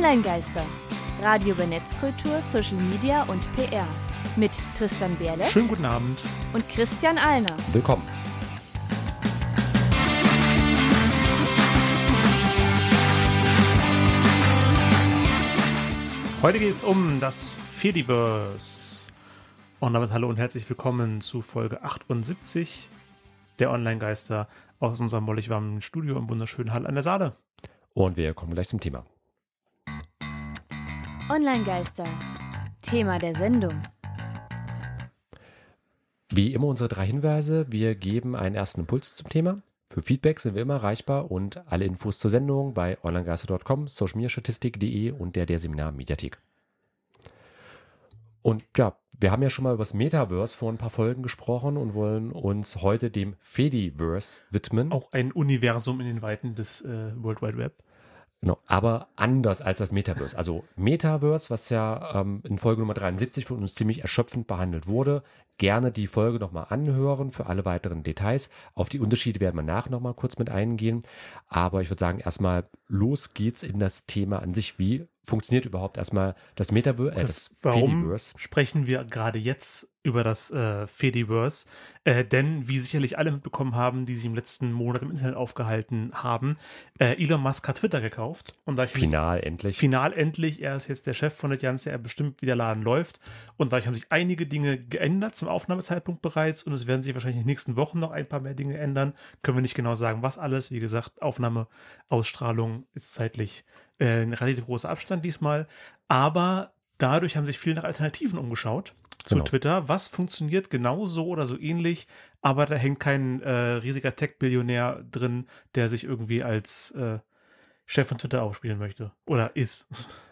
Online-Geister. Radio über Netzkultur, Social Media und PR. Mit Tristan Berle Schönen guten Abend. und Christian Alner. Willkommen. Heute geht es um das Fediverse. Und damit hallo und herzlich willkommen zu Folge 78 der Online-Geister aus unserem mollig warmen Studio im wunderschönen Hall an der Saale. Und wir kommen gleich zum Thema. Online-Geister. Thema der Sendung. Wie immer unsere drei Hinweise. Wir geben einen ersten Impuls zum Thema. Für Feedback sind wir immer erreichbar und alle Infos zur Sendung bei onlinegeister.com, socialmediastatistik.de und der der Seminar Mediathek. Und ja, wir haben ja schon mal über das Metaverse vor ein paar Folgen gesprochen und wollen uns heute dem Fediverse widmen. Auch ein Universum in den Weiten des äh, World Wide Web. Genau, aber anders als das Metaverse. Also Metaverse, was ja ähm, in Folge Nummer 73 von uns ziemlich erschöpfend behandelt wurde. Gerne die Folge nochmal anhören für alle weiteren Details. Auf die Unterschiede werden wir nach nochmal kurz mit eingehen. Aber ich würde sagen, erstmal los geht's in das Thema an sich. Wie funktioniert überhaupt erstmal das Metaverse, äh, das, Das, warum Fediverse? sprechen wir gerade jetzt über das äh, Fediverse? Äh, denn, wie sicherlich alle mitbekommen haben, die sich im letzten Monat im Internet aufgehalten haben, äh, Elon Musk hat Twitter gekauft. Und da ich mich Final endlich. Final endlich, er ist jetzt der Chef von der Ganze, er bestimmt, wie der Laden läuft. Und dadurch haben sich einige Dinge geändert zum Aufnahmezeitpunkt bereits und es werden sich wahrscheinlich in den nächsten Wochen noch ein paar mehr Dinge ändern. Können wir nicht genau sagen, was alles. Wie gesagt, Aufnahme, Ausstrahlung ist zeitlich äh, ein relativ großer Abstand diesmal. Aber dadurch haben sich viele nach Alternativen umgeschaut zu Genau. Twitter. Was funktioniert genauso oder so ähnlich, aber da hängt kein äh, riesiger Tech-Billionär drin, der sich irgendwie als äh, Chef von Twitter aufspielen möchte. Oder ist.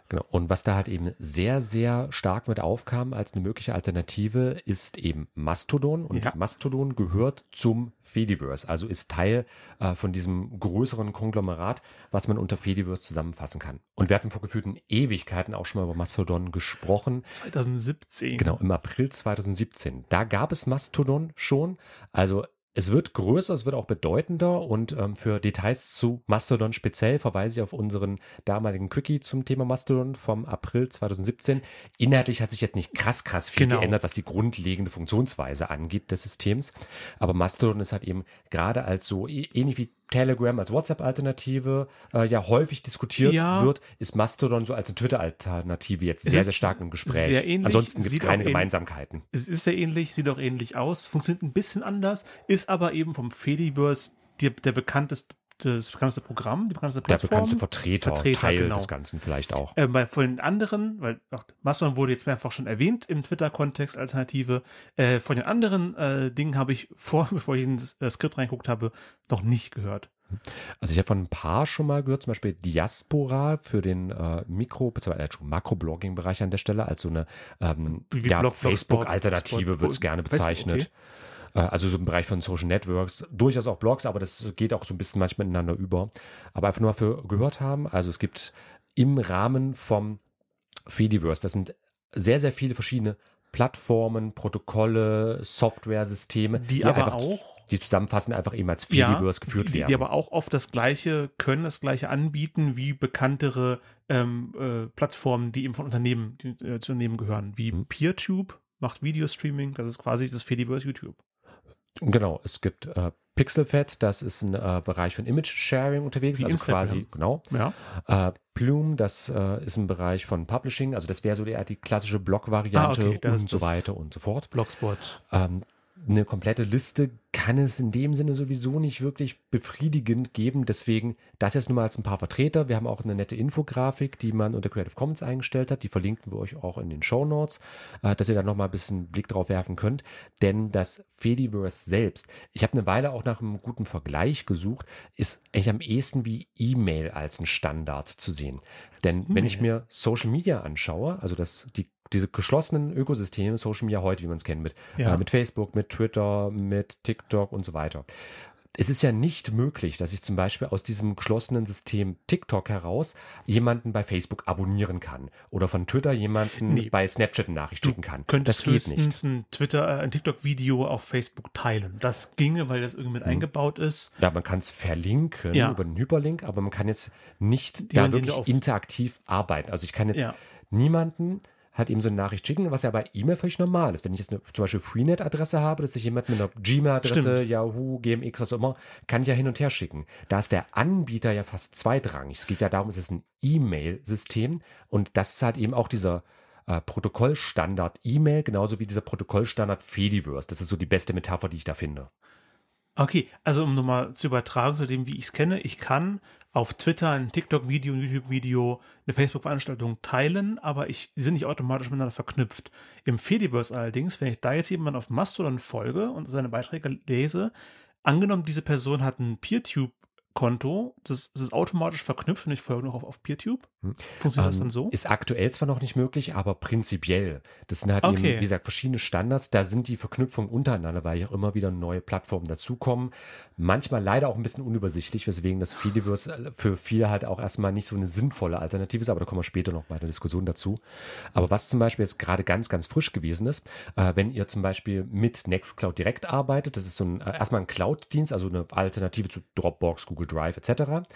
Genau. Und was da halt eben sehr, sehr stark mit aufkam als eine mögliche Alternative, ist eben Mastodon. Und Ja. Mastodon gehört zum Fediverse, also ist Teil äh, von diesem größeren Konglomerat, was man unter Fediverse zusammenfassen kann. Und wir hatten vor gefühlten Ewigkeiten auch schon mal über Mastodon gesprochen. 2017. Genau, im April 2017. Da gab es Mastodon schon. Also es wird größer, es wird auch bedeutender und ähm, für Details zu Mastodon speziell verweise ich auf unseren damaligen Quickie zum Thema Mastodon vom April 2017. Inhaltlich hat sich jetzt nicht krass, krass viel Genau. geändert, was die grundlegende Funktionsweise angeht des Systems. Aber Mastodon ist halt eben gerade als so ä- ähnlich wie Telegram als WhatsApp-Alternative äh, ja häufig diskutiert Ja. wird, ist Mastodon so als eine Twitter-Alternative jetzt Es sehr, sehr stark im Gespräch. sehr ähnlich, Ansonsten gibt es keine Gemeinsamkeiten. Es ist sehr ähnlich, sieht auch ähnlich aus, funktioniert ein bisschen anders, ist aber eben vom Fediverse die, der bekannteste, das bekannteste Programm, die bekannteste Der Plattform. bekannteste Vertreter, Vertreter, Teil genau. des Ganzen vielleicht auch. Äh, bei von den anderen, weil ach, Mastodon wurde jetzt mehrfach schon erwähnt im Twitter-Kontext Alternative. Äh, von den anderen äh, Dingen habe ich vor, bevor ich ins äh, Skript reingeguckt habe, noch nicht gehört. Also ich habe von ein paar schon mal gehört, zum Beispiel Diaspora für den äh, Mikro- bzw. äh, Makro-Blogging-Bereich an der Stelle, als so eine ähm, ja, Facebook-Alternative wird es gerne Facebook, bezeichnet. Äh, Also so im Bereich von Social Networks, durchaus auch Blogs, aber das geht auch so ein bisschen manchmal ineinander über. Aber einfach nur mal für gehört haben. Also es gibt im Rahmen vom Fediverse, das sind sehr, sehr viele verschiedene Plattformen, Protokolle, Software-Systeme, Die aber einfach, auch- die zusammenfassen einfach eben als Ja, Fediverse geführt die, werden. die aber auch oft das gleiche können, das gleiche anbieten wie bekanntere ähm, äh, Plattformen, die eben von Unternehmen, die, äh, zu Unternehmen gehören, wie Mhm. PeerTube macht Videostreaming, das ist quasi das Fediverse YouTube. Genau, es gibt äh, Pixelfed, das ist ein äh, Bereich von Image-Sharing unterwegs, Wie also Instagram. quasi, genau. Ja. Äh, Plume, das äh, ist ein Bereich von Publishing, also das wäre so die, die klassische Blog-Variante Ah, okay, und so weiter und so fort. Blogspot. Ähm, eine komplette Liste kann es in dem Sinne sowieso nicht wirklich befriedigend geben. Deswegen das jetzt nur mal als ein paar Vertreter. Wir haben auch eine nette Infografik, die man unter Creative Commons eingestellt hat. Die verlinken wir euch auch in den Show Notes, äh, dass ihr da nochmal ein bisschen Blick drauf werfen könnt. Denn das Fediverse selbst, ich habe eine Weile auch nach einem guten Vergleich gesucht, ist eigentlich am ehesten wie E-Mail als ein Standard zu sehen. Denn wenn ich mir Social Media anschaue, also das, die, diese geschlossenen Ökosysteme, Social Media heute, wie man es kennt, mit, Ja. äh, mit Facebook, mit Twitter, mit TikTok und so weiter. es ist ja nicht möglich, dass ich zum Beispiel aus diesem geschlossenen System TikTok heraus jemanden bei Facebook abonnieren kann oder von Twitter jemanden Nee. bei Snapchat eine Nachricht schicken kann. Könntest Das geht nicht. höchstens ein Twitter, äh, ein TikTok-Video auf Facebook teilen. Das ginge, weil das irgendwie mit eingebaut ist. Ja, man kann es verlinken Ja. über einen Hyperlink, aber man kann jetzt nicht Die da wirklich interaktiv arbeiten. Also ich kann jetzt Ja. niemanden halt eben so eine Nachricht schicken, was ja bei E-Mail völlig normal ist. Wenn ich jetzt eine, zum Beispiel Freenet-Adresse habe, dass ich jemand mit einer Gmail-Adresse. Yahoo, GMX, was auch immer, kann ich ja hin und her schicken. Da ist der Anbieter ja fast zweitrangig. Es geht ja darum, es ist ein E-Mail-System und das ist halt eben auch dieser äh, Protokollstandard E-Mail, genauso wie dieser Protokollstandard Fediverse. Das ist so die beste Metapher, die ich da finde. Okay, also um nochmal zu übertragen zu dem, wie ich es kenne, ich kann auf Twitter ein TikTok-Video, ein YouTube-Video, eine Facebook-Veranstaltung teilen, aber ich, sind nicht automatisch miteinander verknüpft. Im Fediverse allerdings, wenn ich da jetzt jemand auf Mastodon folge und seine Beiträge lese, angenommen, diese Person hat ein PeerTube-Konto, das, das ist automatisch verknüpft und ich folge noch auf, auf PeerTube. Hm. Funktioniert das Ähm, dann so? Ist aktuell zwar noch nicht möglich, aber prinzipiell. Das sind halt eben, Okay. wie gesagt, verschiedene Standards. Da sind die Verknüpfungen untereinander, weil ja auch immer wieder neue Plattformen dazukommen. Manchmal leider auch ein bisschen unübersichtlich, weswegen das Fediverse für viele halt auch erstmal nicht so eine sinnvolle Alternative ist, aber da kommen wir später noch bei der Diskussion dazu. Aber was zum Beispiel jetzt gerade ganz, ganz frisch gewesen ist, äh, wenn ihr zum Beispiel mit Nextcloud direkt arbeitet, das ist so ein, äh, erstmal ein Cloud-Dienst, also eine Alternative zu Dropbox, Google Drive etc.,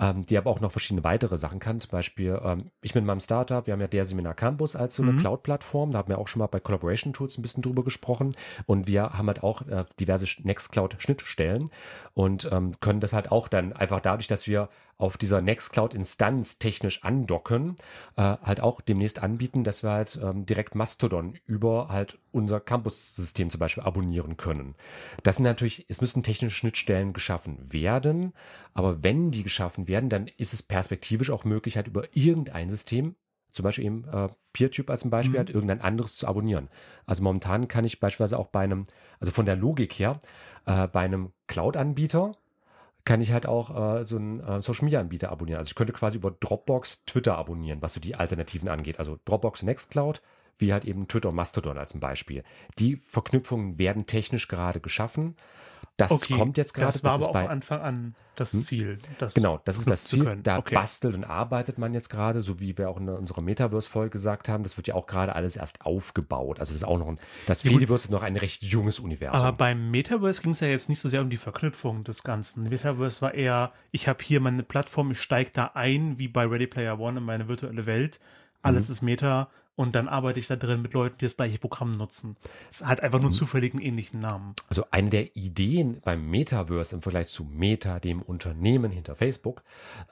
ähm, die aber auch noch verschiedene weitere Sachen kann. Zum Beispiel, ähm, ich mit meinem Startup, wir haben ja der Seminar Campus als so eine Mhm. Cloud-Plattform, da haben wir auch schon mal bei Collaboration Tools ein bisschen drüber gesprochen und wir haben halt auch äh, diverse Nextcloud-Schnittstellen und ähm, können das halt auch dann einfach dadurch, dass wir auf dieser Nextcloud-Instanz technisch andocken, äh, halt auch demnächst anbieten, dass wir halt ähm, direkt Mastodon über halt unser Campus-System zum Beispiel abonnieren können. Das sind natürlich, es müssen technische Schnittstellen geschaffen werden, aber wenn die geschaffen werden, dann ist es perspektivisch auch möglich, halt über irgendein System, zum Beispiel eben äh, PeerTube als ein Beispiel, Mhm. halt irgendein anderes zu abonnieren. Also momentan kann ich beispielsweise auch bei einem, also von der Logik her, äh, bei einem Cloud-Anbieter kann ich halt auch äh, so einen äh, Social Media Anbieter abonnieren. Also ich könnte quasi über Dropbox Twitter abonnieren, was so die Alternativen angeht. Also Dropbox Nextcloud, wie halt eben Twitter und Mastodon als ein Beispiel. Die Verknüpfungen werden technisch gerade geschaffen. Das Okay, kommt jetzt gerade. Das war ist aber von Anfang an das Hm? Ziel. Das Genau, das ist das Ziel. Da Okay. bastelt und arbeitet man jetzt gerade, so wie wir auch in unserer Metaverse-Folge gesagt haben. Das wird ja auch gerade alles erst aufgebaut. Also es ist auch noch ein, das Ja. Fediverse ist noch ein recht junges Universum. Aber beim Metaverse ging es ja jetzt nicht so sehr um die Verknüpfung des Ganzen. Metaverse war eher, ich habe hier meine Plattform, ich steige da ein, wie bei Ready Player One in meine virtuelle Welt. Alles Mhm. ist Meta und dann arbeite ich da drin mit Leuten, die das gleiche Programm nutzen. Es hat einfach Mhm. nur einen zufälligen ähnlichen Namen. Also eine der Ideen beim Metaverse im Vergleich zu Meta, dem Unternehmen hinter Facebook,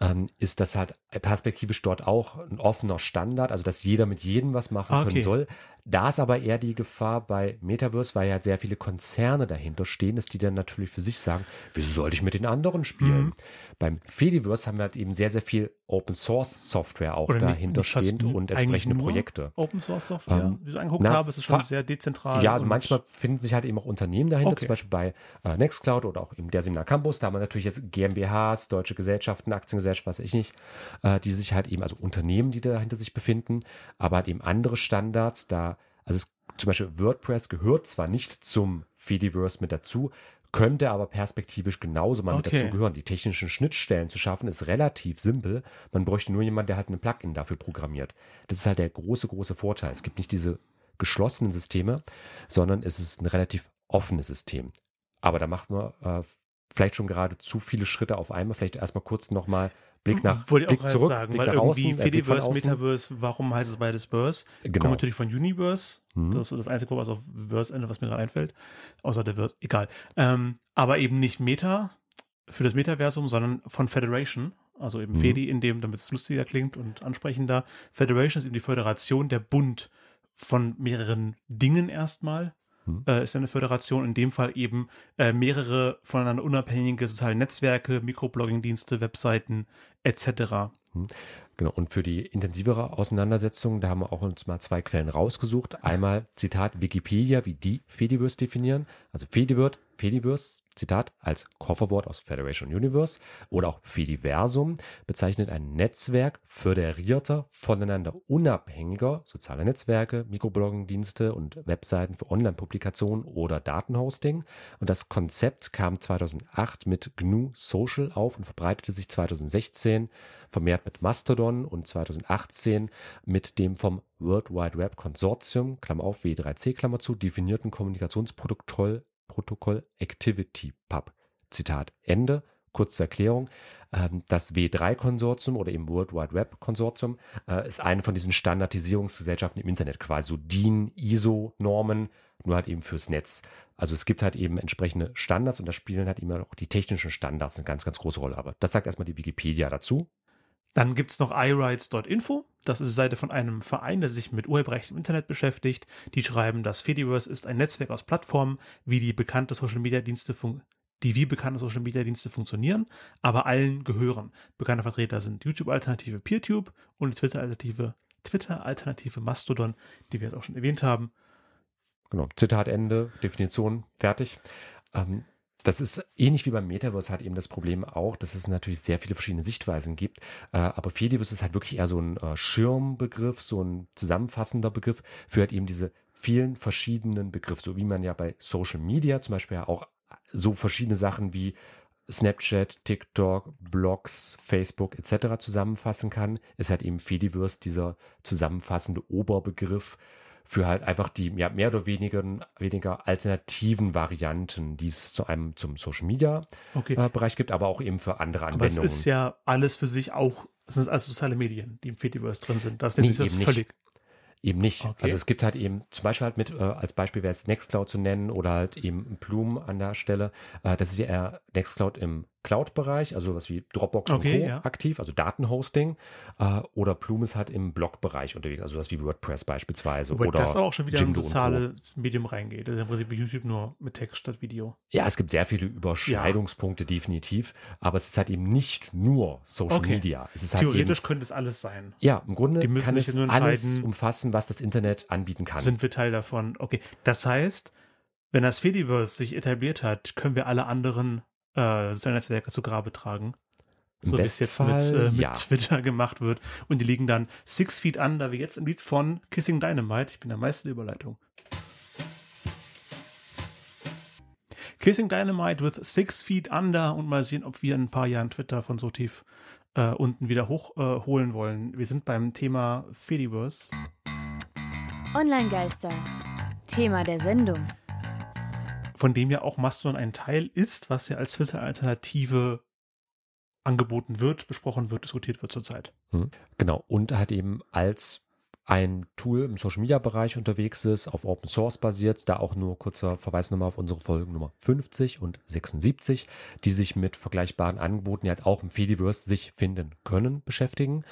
ähm, ist, dass halt perspektivisch dort auch ein offener Standard, also dass jeder mit jedem was machen okay. können soll. Da ist aber eher die Gefahr bei Metaverse, weil ja sehr viele Konzerne dahinter stehen, dass die dann natürlich für sich sagen, wieso sollte ich mit den anderen spielen? Mhm. Beim Fediverse haben wir halt eben sehr, sehr viel Open Source Software auch Oder dahinter nicht stehend und entsprechende Projekte. Open Source Software, Ähm, wie ich angeguckt na, habe, ist es schon sehr dezentral. Ja, und- manchmal finden sich halt eben auch Unternehmen dahinter, Okay. zum Beispiel bei äh, Nextcloud oder auch eben der Seminar Campus. Da haben wir natürlich jetzt GmbHs, deutsche Gesellschaften, Aktiengesellschaften, was weiß ich nicht, äh, die sich halt eben, also Unternehmen, die dahinter sich befinden, aber halt eben andere Standards. Da, also es, zum Beispiel WordPress gehört zwar nicht zum Fediverse mit dazu, könnte aber perspektivisch genauso mal mit Okay. dazu gehören. Die technischen Schnittstellen zu schaffen ist relativ simpel. Man bräuchte nur jemanden, der halt ein Plugin dafür programmiert. Das ist halt der große, große Vorteil. Es gibt nicht diese geschlossenen Systeme, sondern es ist ein relativ offenes System. Aber da macht man äh, vielleicht schon gerade zu viele Schritte auf einmal. Vielleicht erstmal kurz nochmal Blick nach Wollte ich Blick auch gerade zurück, sagen, Blick weil nach irgendwie außen, äh, Fediverse, außen. Metaverse, warum heißt es beides Verse? Kommt Genau. natürlich von Universe. Mhm. Das ist das einzige, was auf Verse endet, was mir gerade einfällt. Außer der wird, egal. Ähm, aber eben nicht Meta für das Metaversum, sondern von Federation. Also eben Mhm. Fedi, in dem, damit es lustiger klingt und ansprechender. Federation ist eben die Föderation, der Bund von mehreren Dingen erstmal. Mhm. Äh, ist eine Föderation, in dem Fall eben äh, mehrere voneinander unabhängige soziale Netzwerke, Mikroblogging-Dienste, Webseiten etc. Genau, und für die intensivere Auseinandersetzung, da haben wir auch uns mal zwei Quellen rausgesucht. Einmal, Zitat, Wikipedia, wie die Fediverse definieren. Also Fediverse, Fediverse Zitat, als Kofferwort aus Federation Universe oder auch Fediversum bezeichnet ein Netzwerk föderierter, voneinander unabhängiger sozialer Netzwerke, Mikroblogging-Dienste und Webseiten für Online-Publikationen oder Datenhosting. Und das Konzept kam 2008 mit GNU Social auf und verbreitete sich 2016 vermehrt mit Mastodon und 2018 mit dem vom World Wide Web Konsortium, Klammer auf, W3C, Klammer zu, definierten Kommunikationsprotokoll Protokoll Activity Pub. Zitat Ende. Kurze Erklärung. Ähm, das W3-Konsortium oder eben World Wide Web Konsortium äh, ist eine von diesen Standardisierungsgesellschaften im Internet, quasi so DIN, ISO-Normen, nur halt eben fürs Netz. Also es gibt halt eben entsprechende Standards und da spielen halt immer auch die technischen Standards eine ganz, ganz große Rolle. Aber das sagt erstmal die Wikipedia dazu. Dann gibt es noch iRights.info. Das ist die Seite von einem Verein, der sich mit Urheberrecht im Internet beschäftigt. Die schreiben, das Fediverse ist ein Netzwerk aus Plattformen, wie die bekannte Social Media Dienste die wie bekannte Social Media Dienste funktionieren, aber allen gehören. Bekannte Vertreter sind YouTube-Alternative PeerTube und Twitter-Alternative Twitter-Alternative Mastodon, die wir jetzt auch schon erwähnt haben. Genau, Zitat Ende, Definition, fertig. Ähm, das ist ähnlich wie beim Metaverse hat eben das Problem auch, dass es natürlich sehr viele verschiedene Sichtweisen gibt. Äh, aber Fediverse ist halt wirklich eher so ein äh, Schirmbegriff, so ein zusammenfassender Begriff für halt eben diese vielen verschiedenen Begriffe, so wie man ja bei Social Media zum Beispiel ja auch so verschiedene Sachen wie Snapchat, TikTok, Blogs, Facebook etc. zusammenfassen kann, ist halt eben Fediverse dieser zusammenfassende Oberbegriff für halt einfach die ja, mehr oder weniger, weniger alternativen Varianten, die es zu einem zum Social Media okay. äh, Bereich gibt, aber auch eben für andere Anwendungen. Aber es ist ja alles für sich auch, es sind also soziale Medien, die im Fediverse drin sind. Das nee, ist jetzt völlig. Eben nicht. Okay. Also es gibt halt eben zum Beispiel halt mit, äh, als Beispiel wäre es Nextcloud zu nennen oder halt eben Bloom an der Stelle. Äh, das ist ja eher Nextcloud im Cloud-Bereich, also was wie Dropbox okay, und Co. Ja. aktiv, also Datenhosting. Äh, oder Plume ist halt im Blog-Bereich unterwegs, also was wie WordPress beispielsweise. Wobei oder das auch schon wieder Jimdo in soziales Medium reingeht. Ist im Prinzip YouTube nur mit Text statt Video. Ja, es gibt sehr viele Überschneidungspunkte ja. definitiv, aber es ist halt eben nicht nur Social okay. Media. Es ist halt Theoretisch eben, könnte es alles sein. Ja, im Grunde kann es alles umfassen, was das Internet anbieten kann. Sind wir Teil davon? Okay, das heißt, wenn das Fediverse sich etabliert hat, können wir alle anderen äh, seine Netzwerke zu Grabe tragen. So wie es jetzt mit, äh, mit ja. Twitter gemacht wird. Und die liegen dann six feet under, wie jetzt im Lied von Kissing Dynamite. Ich bin der Meister der Überleitung. Kissing Dynamite with Six Feet Under und mal sehen, ob wir in ein paar Jahren Twitter von so tief äh, unten wieder hochholen äh, wollen. Wir sind beim Thema Fediverse. Online-Geister. Thema der Sendung von dem ja auch Mastodon ein Teil ist, was ja als Twitter-Alternative angeboten wird, besprochen wird, diskutiert wird zurzeit. Hm. Genau, und halt eben als ein Tool im Social Media Bereich unterwegs ist, auf Open Source basiert, da auch nur kurzer Verweis nochmal auf unsere Folgen Nummer 50 und 76, die sich mit vergleichbaren Angeboten, die halt auch im Fediverse sich finden können, beschäftigen.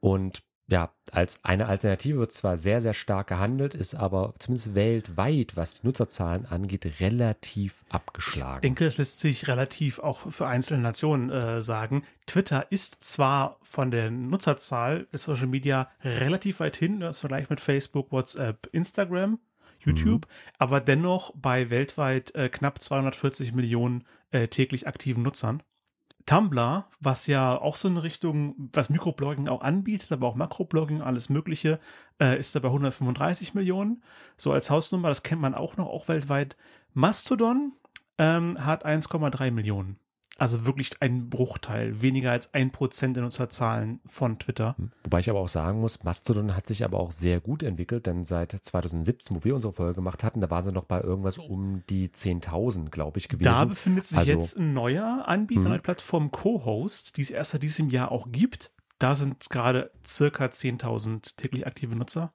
Und ja, als eine Alternative wird zwar sehr, sehr stark gehandelt, ist aber zumindest weltweit, was die Nutzerzahlen angeht, relativ abgeschlagen. Ich denke, das lässt sich relativ auch für einzelne Nationen äh, sagen. Twitter ist zwar von der Nutzerzahl des Social Media relativ weit hin, im Vergleich mit Facebook, WhatsApp, Instagram, YouTube, mhm. aber dennoch bei weltweit äh, knapp 240 Millionen äh, täglich aktiven Nutzern. Tumblr, was ja auch so eine Richtung, was Mikroblogging auch anbietet, aber auch Makroblogging, alles Mögliche, äh, ist da bei 135 Millionen. So als Hausnummer, das kennt man auch noch, auch weltweit. Mastodon ähm, hat 1,3 Millionen. Also wirklich ein Bruchteil, weniger als ein Prozent der Nutzerzahlen von Twitter. Hm. Wobei ich aber auch sagen muss, Mastodon hat sich aber auch sehr gut entwickelt, denn seit 2017, wo wir unsere Folge gemacht hatten, da waren sie noch bei irgendwas um die 10.000, glaube ich, gewesen. Da befindet sich also, jetzt ein neuer Anbieter, eine Plattform Co-Host, die es erst seit diesem Jahr auch gibt. Da sind gerade circa 10.000 täglich aktive Nutzer.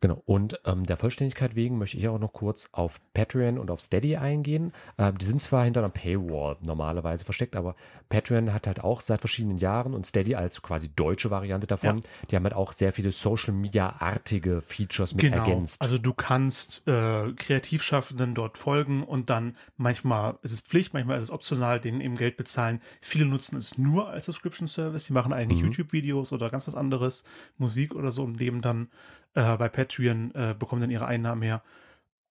Genau, und ähm, der Vollständigkeit wegen möchte ich auch noch kurz auf Patreon und auf Steady eingehen. Ähm, die sind zwar hinter einer Paywall normalerweise versteckt, aber Patreon hat halt auch seit verschiedenen Jahren und Steady als quasi deutsche Variante davon, ja. die haben halt auch sehr viele Social-Media-artige Features mit genau. ergänzt. Also du kannst äh, Kreativschaffenden dort folgen und dann manchmal ist es Pflicht, manchmal ist es optional, denen eben Geld bezahlen. Viele nutzen es nur als Subscription-Service, die machen eigentlich mhm. YouTube-Videos oder ganz was anderes, Musik oder so, und leben dann äh, bei Patreon, äh, bekommen dann ihre Einnahmen her.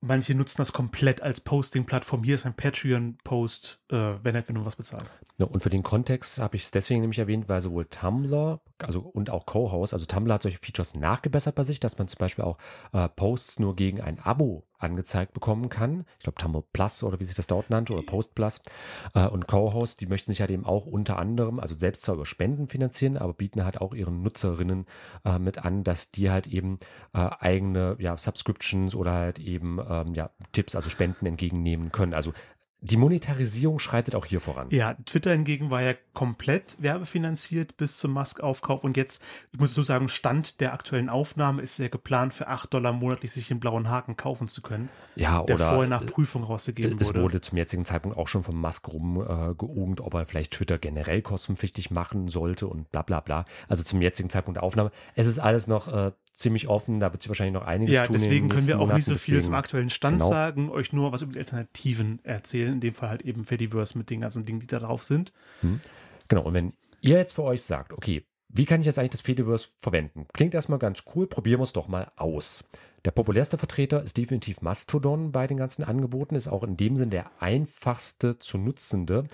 manche nutzen das komplett als Posting-Plattform. Hier ist ein Patreon-Post, äh, wenn, wenn du was bezahlst. Ja, und für den Kontext habe ich es deswegen nämlich erwähnt, weil sowohl Tumblr also, und auch Co-Host, also Tumblr hat solche Features nachgebessert bei sich, dass man zum Beispiel auch äh, Posts nur gegen ein Abo angezeigt bekommen kann. Ich glaube Tumblr Plus oder wie sich das dort nannte oder Post Plus. Äh, und Co-Host, die möchten sich halt eben auch unter anderem, also selbst zwar über Spenden finanzieren, aber bieten halt auch ihren Nutzerinnen äh, mit an, dass die halt eben äh, eigene ja, Subscriptions oder halt eben ähm, ja, Tipps, also Spenden entgegennehmen können. Also die Monetarisierung schreitet auch hier voran. Ja, Twitter hingegen war ja komplett werbefinanziert bis zum Musk-Aufkauf und jetzt, ich muss so sagen, Stand der aktuellen Aufnahme ist ja geplant, für 8 Dollar monatlich sich den blauen Haken kaufen zu können. Ja, der oder vorher nach Prüfung rausgegeben es wurde. wurde zum jetzigen Zeitpunkt auch schon vom Musk rumgeogt, äh, ob er vielleicht Twitter generell kostenpflichtig machen sollte und bla bla bla. Also zum jetzigen Zeitpunkt der Aufnahme. Es ist alles noch äh, ziemlich offen, da wird sich wahrscheinlich noch einiges ja, tun. den deswegen können wir auch nicht so Monaten, viel zum deswegen- aktuellen Stand genau. sagen, euch nur was über die Alternativen erzählen. In dem Fall halt eben Fediverse mit den ganzen Dingen, die da drauf sind. Genau, und wenn ihr jetzt für euch sagt, okay, wie kann ich jetzt eigentlich das Fediverse verwenden? Klingt erstmal ganz cool, probieren wir es doch mal aus. Der populärste Vertreter ist definitiv Mastodon bei den ganzen Angeboten, ist auch in dem Sinn der einfachste zu nutzende.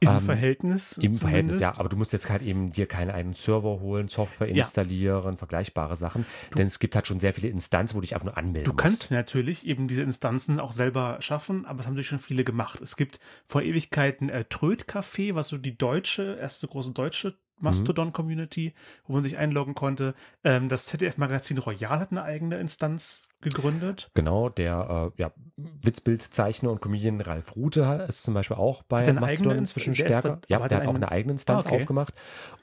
Im Ähm, Verhältnis. Im Verhältnis, zumindest. ja, aber du musst jetzt halt eben dir keine eigenen Server holen, Software Ja. installieren, vergleichbare Sachen, denn es gibt halt schon sehr viele Instanzen, wo du dich einfach nur anmelden Du musst. kannst natürlich eben diese Instanzen auch selber schaffen, aber das haben natürlich schon viele gemacht. Es gibt vor Ewigkeiten äh, Tröd-Café, was so die deutsche, erste große deutsche Mastodon-Community, wo man sich einloggen konnte. Ähm, das ZDF-Magazin Royal hat eine eigene Instanz gegründet. Genau, der äh, ja, Witzbildzeichner und Comedian Ralf Rute ist zum Beispiel auch bei der Mastodon inzwischen der stärker. ja, der er hat auch eine eigene Instanz Ah, okay. aufgemacht.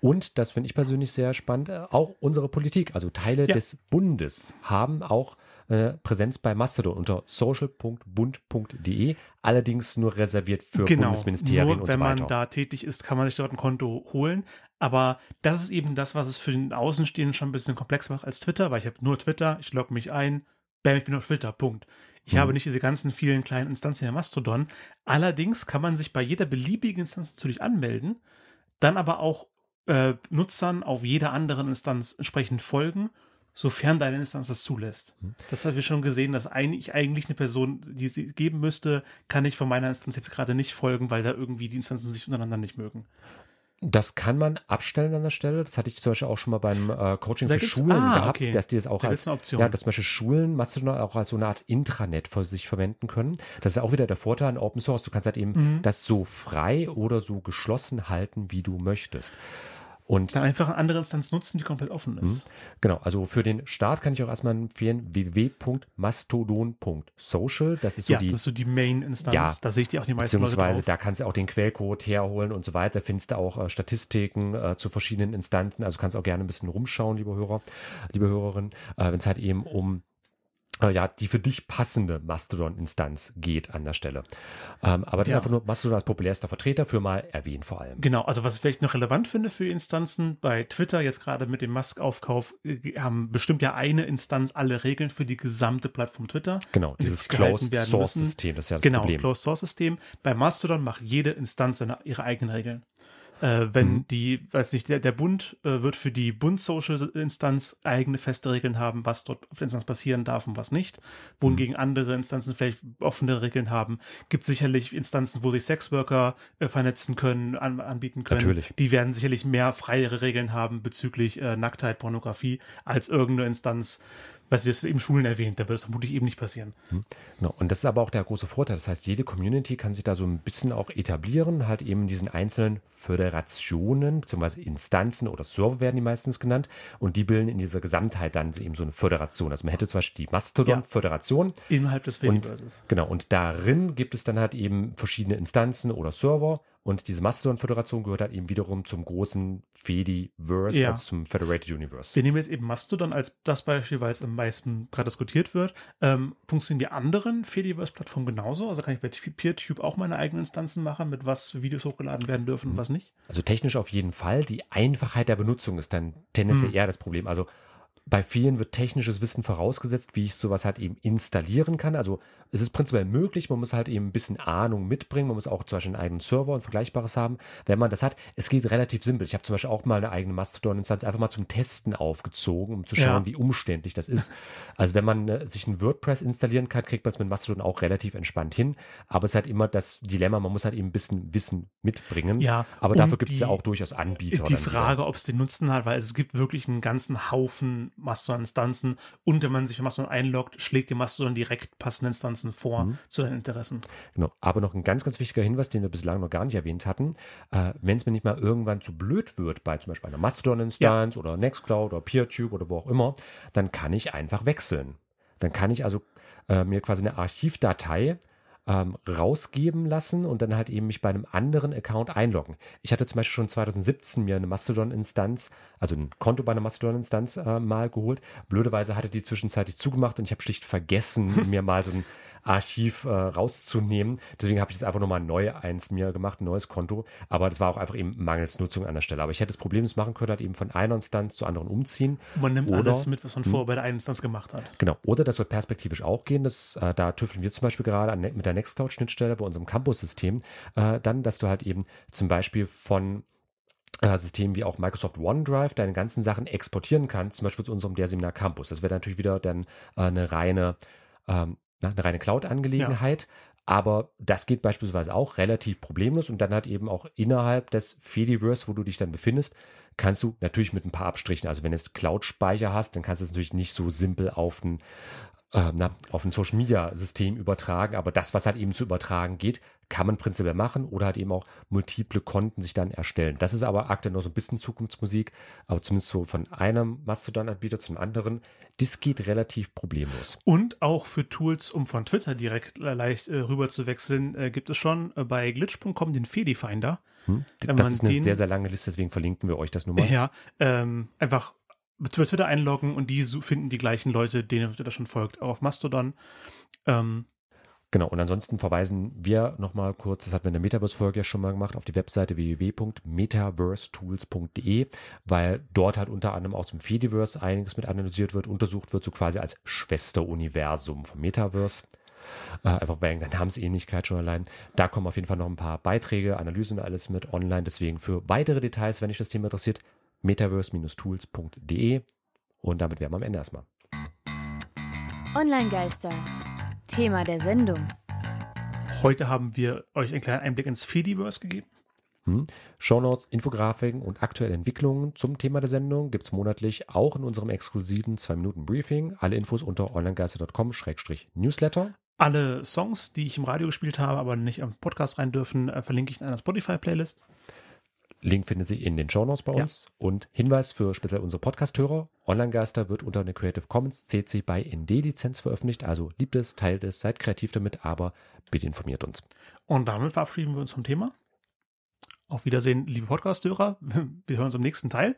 Und das finde ich persönlich sehr spannend, äh, auch unsere Politik, also Teile Ja. des Bundes haben auch äh, Präsenz bei Mastodon unter social.bund.de, allerdings nur reserviert für Bundesministerien Genau. Nur und wenn so weiter. man da tätig ist, kann man sich dort ein Konto holen. Aber das ist eben das, was es für den Außenstehenden schon ein bisschen komplexer macht als Twitter, weil ich habe nur Twitter, ich logge mich ein, bam, ich bin auf Twitter, Punkt. Ich Mhm. habe nicht diese ganzen vielen kleinen Instanzen in Mastodon. Allerdings kann man sich bei jeder beliebigen Instanz natürlich anmelden, dann aber auch äh, Nutzern auf jeder anderen Instanz entsprechend folgen, sofern deine Instanz das zulässt. Mhm. Das haben wir schon gesehen, dass ein, ich eigentlich eine Person, die sie geben müsste, kann ich von meiner Instanz jetzt gerade nicht folgen, weil da irgendwie die Instanzen sich untereinander nicht mögen. Das kann man abstellen an der Stelle. Das hatte ich zum Beispiel auch schon mal beim äh, Coaching Da für Schulen ah, gehabt, okay. dass die das auch Da als gibt's eine Option. Ja, dass zum Beispiel Schulen Mastodon auch als so eine Art Intranet für sich verwenden können. Das ist auch wieder der Vorteil an Open Source. Du kannst halt eben Mhm. das so frei oder so geschlossen halten, wie du möchtest. Und Dann einfach eine andere Instanz nutzen, die komplett offen ist. genau, also für den Start kann ich auch erstmal empfehlen www.mastodon.social. Das ist so ja, die das ist so die Main-Instanz. Ja, da sehe ich die auch die meisten Leute Beziehungsweise drauf. da kannst du auch den Quellcode herholen und so weiter. Findest du auch äh, Statistiken äh, zu verschiedenen Instanzen. Also kannst auch gerne ein bisschen rumschauen, liebe Hörer, liebe Hörerinnen, äh, wenn es halt eben um äh, ja, die für dich passende Mastodon-Instanz geht an der Stelle. Ähm, aber das Ja. ist einfach nur Mastodon als populärster Vertreter für mal erwähnt vor allem. Genau, also was ich vielleicht noch relevant finde für Instanzen, bei Twitter jetzt gerade mit dem Musk-Aufkauf äh, haben bestimmt ja eine Instanz alle Regeln für die gesamte Plattform Twitter. Genau, dieses sich gehalten Closed werden Source müssen. System, das ist ja das genau, Problem. Closed Source System. Bei Mastodon macht jede Instanz seine, ihre eigenen Regeln. Äh, wenn Mhm. die, weiß nicht, der, der Bund äh, wird für die Bund-Social-Instanz eigene feste Regeln haben, was dort auf der Instanz passieren darf und was nicht. Wohingegen andere Instanzen vielleicht offene Regeln haben. Gibt sicherlich Instanzen, wo sich Sexworker äh, vernetzen können, an, anbieten können. Natürlich. Die werden sicherlich mehr freiere Regeln haben bezüglich äh, Nacktheit, Pornografie, als irgendeine Instanz, was du jetzt eben Schulen erwähnt, da wird es vermutlich eben nicht passieren. Genau. Und das ist aber auch der große Vorteil. Das heißt, jede Community kann sich da so ein bisschen auch etablieren, halt eben in diesen einzelnen Föderationen bzw. Instanzen oder Server werden die meistens genannt und die bilden in dieser Gesamtheit dann eben so eine Föderation. Also man hätte zum Beispiel die Mastodon-Föderation Innerhalb des und Fediverses. genau und darin gibt es dann halt eben verschiedene Instanzen oder Server und diese Mastodon-Föderation gehört halt eben wiederum zum großen Fediverse, Ja. also zum Federated Universe. Wir nehmen jetzt eben Mastodon als das Beispiel, weil es am meisten gerade diskutiert wird. Ähm, funktionieren die anderen Fediverse-Plattformen genauso? Also kann ich bei PeerTube auch meine eigenen Instanzen machen, mit was Videos hochgeladen werden dürfen Mhm. und was nicht? Also technisch auf jeden Fall. Die Einfachheit der Benutzung ist dann tendenziell Hm. eher das Problem. Also bei vielen wird technisches Wissen vorausgesetzt, wie ich sowas halt eben installieren kann. Also es ist prinzipiell möglich, man muss halt eben ein bisschen Ahnung mitbringen, man muss auch zum Beispiel einen eigenen Server und Vergleichbares haben. Wenn man das hat, es geht relativ simpel. Ich habe zum Beispiel auch mal eine eigene Mastodon-Instanz einfach mal zum Testen aufgezogen, um zu schauen, ja. wie umständlich das ist. Also wenn man äh, sich ein WordPress installieren kann, kriegt man es mit Mastodon auch relativ entspannt hin. Aber es ist halt immer das Dilemma, man muss halt eben ein bisschen Wissen mitbringen. Ja, aber dafür gibt es ja auch durchaus Anbieter. Die Frage, ob es den Nutzen hat, weil es gibt wirklich einen ganzen Haufen Mastodon-Instanzen und wenn man sich für Mastodon einloggt, schlägt die Mastodon direkt passende Instanzen vor mhm. zu deinen Interessen. Genau, aber noch ein ganz, ganz wichtiger Hinweis, den wir bislang noch gar nicht erwähnt hatten. Äh, wenn es mir nicht mal irgendwann zu blöd wird, bei zum Beispiel einer Mastodon-Instanz ja. oder Nextcloud oder PeerTube oder wo auch immer, dann kann ich einfach wechseln. Dann kann ich also äh, mir quasi eine Archivdatei ähm, rausgeben lassen und dann halt eben mich bei einem anderen Account einloggen. Ich hatte zum Beispiel schon 2017 mir eine Mastodon-Instanz, also ein Konto bei einer Mastodon-Instanz äh, mal geholt. Blöderweise hatte die zwischenzeitlich zugemacht und ich habe schlicht vergessen, mir mal so ein Archiv äh, rauszunehmen. Deswegen habe ich jetzt einfach nochmal neu eins mir gemacht, ein neues Konto. Aber das war auch einfach eben mangels Nutzung an der Stelle. Aber ich hätte das Problem das machen können, halt eben von einer Instanz zur anderen umziehen. Man nimmt oder, alles mit, was man vorher hm. bei der einen Instanz gemacht hat. Genau. Oder das wird perspektivisch auch gehen. Das, äh, da tüfteln wir zum Beispiel gerade an, mit der Nextcloud-Schnittstelle bei unserem Campus-System. Äh, dann, dass du halt eben zum Beispiel von äh, Systemen wie auch Microsoft OneDrive deine ganzen Sachen exportieren kannst, zum Beispiel zu unserem der Seminar Campus. Das wäre natürlich wieder dann äh, eine reine ähm, eine reine Cloud-Angelegenheit. Ja. Aber das geht beispielsweise auch relativ problemlos und dann halt eben auch innerhalb des Fediverse, wo du dich dann befindest, kannst du natürlich mit ein paar Abstrichen, also wenn du Cloud-Speicher hast, dann kannst du es natürlich nicht so simpel auf ein, äh, na, auf ein Social-Media-System übertragen, aber das, was halt eben zu übertragen geht, kann man prinzipiell machen oder halt eben auch multiple Konten sich dann erstellen. Das ist aber aktuell noch so ein bisschen Zukunftsmusik, aber zumindest so von einem Mastodon-Anbieter zum anderen, das geht relativ problemlos. Und auch für Tools, um von Twitter direkt leicht äh, rüber zu wechseln, äh, gibt es schon äh, bei glitch.com den Fedi-Finder. Hm? Das ist eine den, sehr, sehr lange Liste, deswegen verlinken wir euch das nur mal. Ja, ähm, einfach bei Twitter einloggen und die finden die gleichen Leute, denen Twitter schon folgt, auch auf Mastodon. Ähm, Genau, und ansonsten verweisen wir nochmal kurz, das hatten wir in der Metaverse-Folge ja schon mal gemacht, auf die Webseite www.metaversetools.de, weil dort halt unter anderem auch zum Fediverse einiges mit analysiert wird, untersucht wird, so quasi als Schwesteruniversum vom Metaverse. Äh, einfach wegen der Namensähnlichkeit schon allein. Da kommen auf jeden Fall noch ein paar Beiträge, Analysen und alles mit online. Deswegen für weitere Details, wenn euch das Thema interessiert, metaverse-tools.de. Und damit wären wir am Ende erstmal. Online-Geister. Thema der Sendung. Heute haben wir euch einen kleinen Einblick ins Fediverse gegeben. Hm. Shownotes, Infografiken und aktuelle Entwicklungen zum Thema der Sendung gibt es monatlich auch in unserem exklusiven 2-Minuten-Briefing. Alle Infos unter onlinegeister.com-newsletter. Alle Songs, die ich im Radio gespielt habe, aber nicht am Podcast rein dürfen, äh, verlinke ich in einer Spotify-Playlist. Link findet sich in den Show Notes bei uns. Ja. Und Hinweis für speziell unsere Podcast-Hörer: Online-Geister wird unter einer Creative Commons CC by ND Lizenz veröffentlicht. Also liebt es, teilt es, seid kreativ damit, aber bitte informiert uns. Und damit verabschieden wir uns vom Thema. Auf Wiedersehen, liebe Podcast-Hörer. Wir hören uns im nächsten Teil.